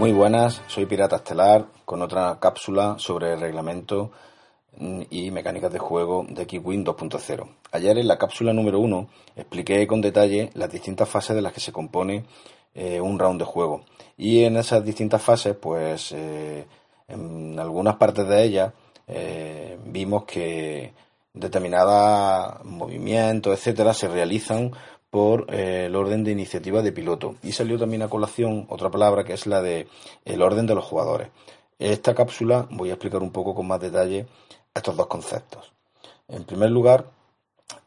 Muy buenas, soy Pirata Estelar con otra cápsula sobre el reglamento y mecánicas de juego de X-Wing 2.0. Ayer en la cápsula número 1 expliqué con detalle las distintas fases de las que se compone eh, un round de juego. Y en esas distintas fases, pues eh, en algunas partes de ellas eh, vimos que determinados movimientos, etcétera, se realizan por el orden de iniciativa de piloto. Y salió también a colación otra palabra que es la de el orden de los jugadores. En esta cápsula voy a explicar un poco con más detalle estos dos conceptos. En primer lugar,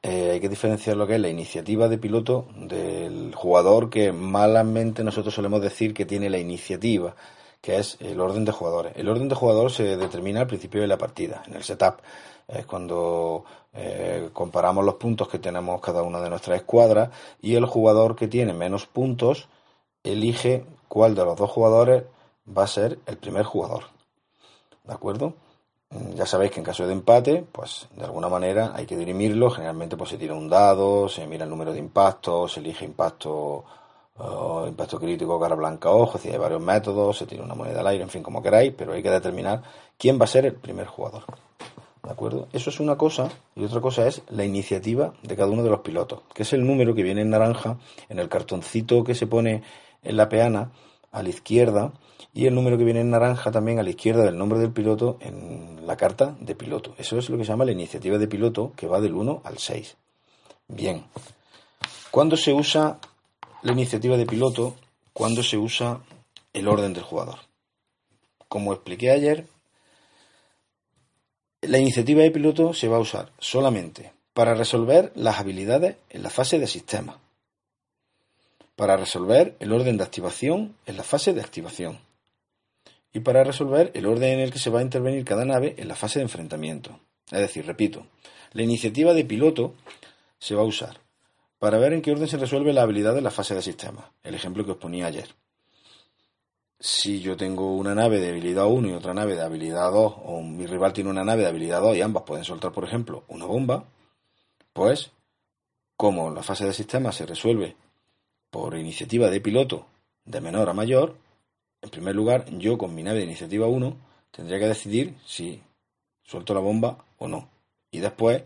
eh, hay que diferenciar lo que es la iniciativa de piloto del jugador que malamente nosotros solemos decir que tiene la iniciativa, que es el orden de jugadores. El orden de jugadores se determina al principio de la partida, en el setup. Es cuando eh, comparamos los puntos que tenemos cada una de nuestras escuadras y el jugador que tiene menos puntos elige cuál de los dos jugadores va a ser el primer jugador. ¿De acuerdo? Mm, ya sabéis que en caso de empate, pues de alguna manera hay que dirimirlo. Generalmente pues se tira un dado, se mira el número de impactos, se elige impacto, uh, impacto crítico, cara blanca, ojo, hay varios métodos, se tira una moneda al aire, en fin, como queráis, pero hay que determinar quién va a ser el primer jugador. ¿De acuerdo? Eso es una cosa y otra cosa es la iniciativa de cada uno de los pilotos, que es el número que viene en naranja en el cartoncito que se pone en la peana a la izquierda y el número que viene en naranja también a la izquierda del nombre del piloto en la carta de piloto. Eso es lo que se llama la iniciativa de piloto, que va del 1 al 6. Bien. ¿Cuándo se usa la iniciativa de piloto? ¿Cuándo se usa el orden del jugador? Como expliqué ayer, la iniciativa de piloto se va a usar solamente para resolver las habilidades en la fase de sistema, para resolver el orden de activación en la fase de activación y para resolver el orden en el que se va a intervenir cada nave en la fase de enfrentamiento. Es decir, repito, la iniciativa de piloto se va a usar para ver en qué orden se resuelve la habilidad de la fase de sistema, el ejemplo que os ponía ayer. Si yo tengo una nave de habilidad 1 y otra nave de habilidad 2, o mi rival tiene una nave de habilidad 2 y ambas pueden soltar, por ejemplo, una bomba, pues como la fase de sistema se resuelve por iniciativa de piloto de menor a mayor, en primer lugar, yo con mi nave de iniciativa 1 tendría que decidir si suelto la bomba o no. Y después,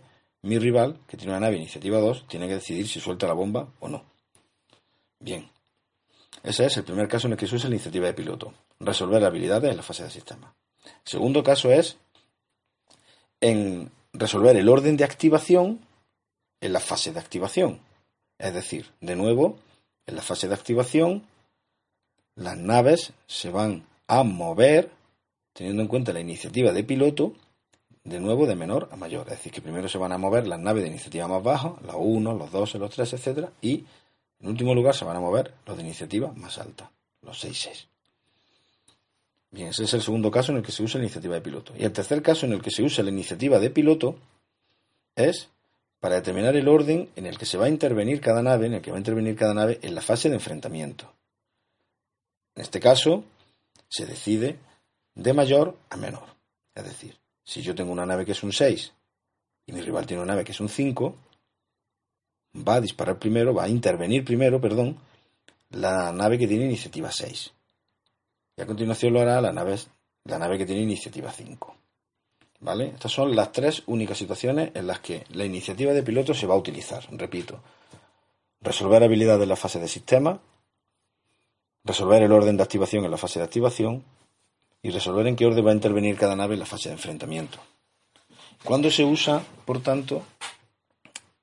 mi rival, que tiene una nave iniciativa 2, tiene que decidir si suelta la bomba o no. Bien. Ese es el primer caso en el que se usa la iniciativa de piloto. Resolver habilidades en la fase de sistema. Segundo caso es en resolver el orden de activación en la fase de activación. Es decir, de nuevo, en la fase de activación las naves se van a mover teniendo en cuenta la iniciativa de piloto, de nuevo de menor a mayor. Es decir, que primero se van a mover las naves de iniciativa más baja, los 1, los 2, los 3, etcétera, y en último lugar se van a mover los de iniciativa más alta, los 6-6. Bien, ese es el segundo caso en el que se usa la iniciativa de piloto. Y el tercer caso en el que se usa la iniciativa de piloto es para determinar el orden en el que se va a intervenir cada nave, en el que va a intervenir cada nave en la fase de enfrentamiento. En este caso, se decide de mayor a menor. Es decir, si yo tengo una nave que es un 6 y mi rival tiene una nave que es un 5, va a disparar primero, va a intervenir primero, perdón, la nave que tiene iniciativa 6. Y a continuación lo hará la nave, la nave que tiene iniciativa 5. ¿Vale? Estas son las tres únicas situaciones en las que la iniciativa de piloto se va a utilizar. Repito, resolver habilidades en la fase de sistema, resolver el orden de activación en la fase de activación y resolver en qué orden va a intervenir cada nave en la fase de enfrentamiento. ¿Cuándo se usa, por tanto,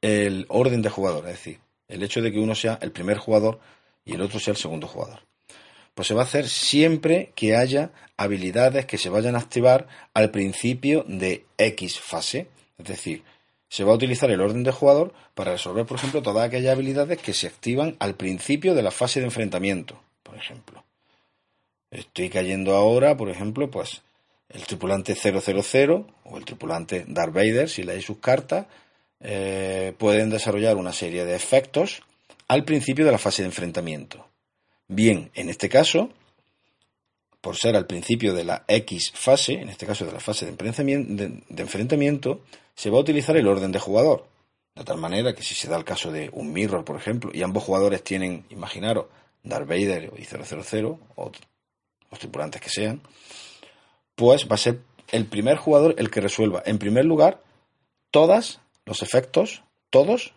el orden de jugador? Es decir, el hecho de que uno sea el primer jugador y el otro sea el segundo jugador. Pues se va a hacer siempre que haya habilidades que se vayan a activar al principio de X fase. Es decir, se va a utilizar el orden de jugador para resolver, por ejemplo, todas aquellas habilidades que se activan al principio de la fase de enfrentamiento por ejemplo. Estoy cayendo ahora, por ejemplo, pues el tripulante 000 o el tripulante Darth Vader, si leéis sus cartas, eh, pueden desarrollar una serie de efectos al principio de la fase de enfrentamiento. Bien, en este caso, por ser al principio de la X fase, en este caso de la fase de enfrentamiento, se va a utilizar el orden de jugador. De tal manera que si se da el caso de un mirror, por ejemplo, y ambos jugadores tienen, imaginaros, Darth Vader y 000 o, los tripulantes que sean, pues va a ser el primer jugador el que resuelva, en primer lugar, todos los efectos, todos,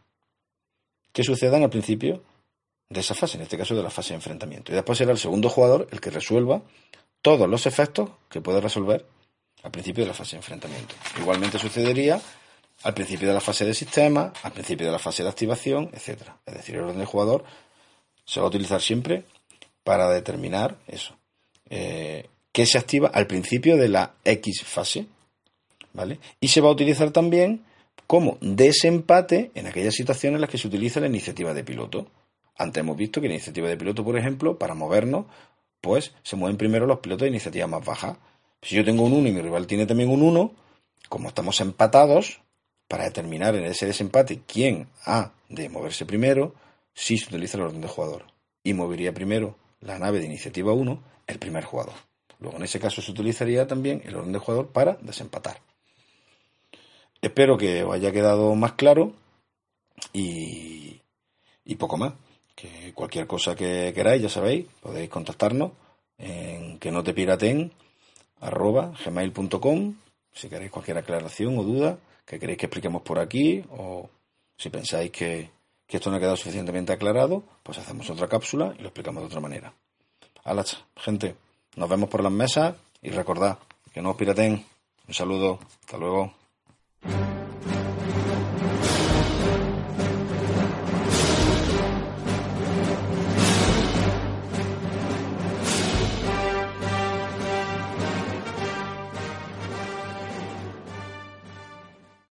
que sucedan al principio de esa fase, en este caso de la fase de enfrentamiento. Y después será el segundo jugador el que resuelva todos los efectos que puede resolver al principio de la fase de enfrentamiento. Igualmente sucedería al principio de la fase de sistema, al principio de la fase de activación, etc. Es decir, el orden del jugador se va a utilizar siempre para determinar eso. Eh, que se activa al principio de la X fase, ¿vale? Y se va a utilizar también como desempate en aquellas situaciones en las que se utiliza la iniciativa de piloto. Antes hemos visto que la iniciativa de piloto, por ejemplo, para movernos, pues se mueven primero los pilotos de iniciativa más baja. Si yo tengo un 1 y mi rival tiene también un 1, como estamos empatados, para determinar en ese desempate quién ha de moverse primero, si se utiliza el orden de jugador. Y movería primero la nave de iniciativa 1 el primer jugador. Luego, en ese caso, se utilizaría también el orden de jugador para desempatar. Espero que os haya quedado más claro y, poco más. Que cualquier cosa que queráis, ya sabéis, podéis contactarnos en que no te piraten arroba gmail.com si queréis cualquier aclaración o duda que queréis que expliquemos por aquí o si pensáis que, que esto no ha quedado suficientemente aclarado, pues hacemos otra cápsula y lo explicamos de otra manera. Alas, gente. Nos vemos por las mesas y recordad que no os piraten. Un saludo. Hasta luego.